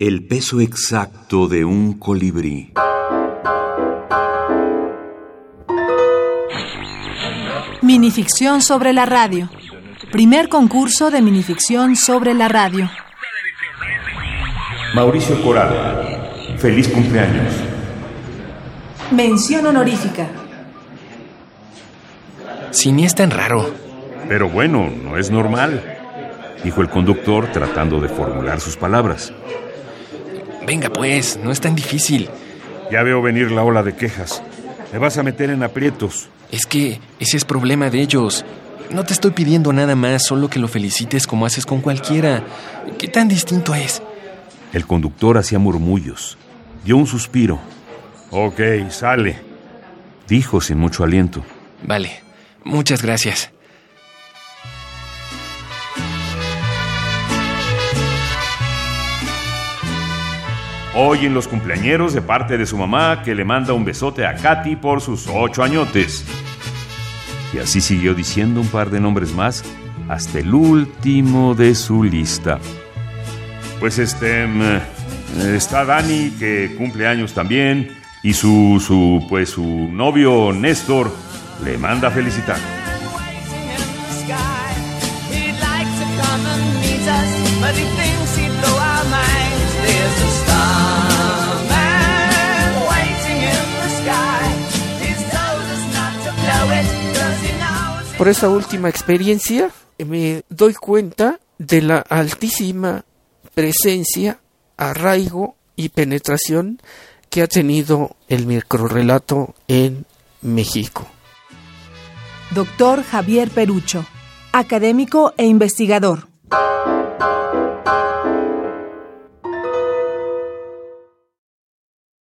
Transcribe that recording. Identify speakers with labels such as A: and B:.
A: El peso exacto de un colibrí.
B: Minificción sobre la radio. Primer concurso de minificción sobre la radio.
A: Mauricio Coral. Feliz cumpleaños.
B: Mención honorífica.
C: Sí, ni es tan raro.
A: Pero bueno, no es normal, dijo el conductor tratando de formular sus palabras.
C: Venga pues, no es tan difícil.
A: Ya veo venir la ola de quejas. Me vas a meter en aprietos.
C: Es que ese es problema de ellos. No te estoy pidiendo nada más, solo que lo felicites como haces con cualquiera. ¿Qué tan distinto es?
A: El conductor hacía murmullos. Dio un suspiro. Ok, sale, dijo sin mucho aliento.
C: Vale, muchas gracias.
A: Hoy en los cumpleañeros de parte de su mamá que le manda un besote a Katy por sus ocho añotes. Y así siguió diciendo un par de nombres más hasta el último de su lista. Pues este mm, está Dani que cumple años también y su su pues su novio Néstor le manda a felicitar.
D: Por esa última experiencia me doy cuenta de la altísima presencia, arraigo y penetración que ha tenido el microrelato en México.
B: Doctor Javier Perucho, académico e investigador.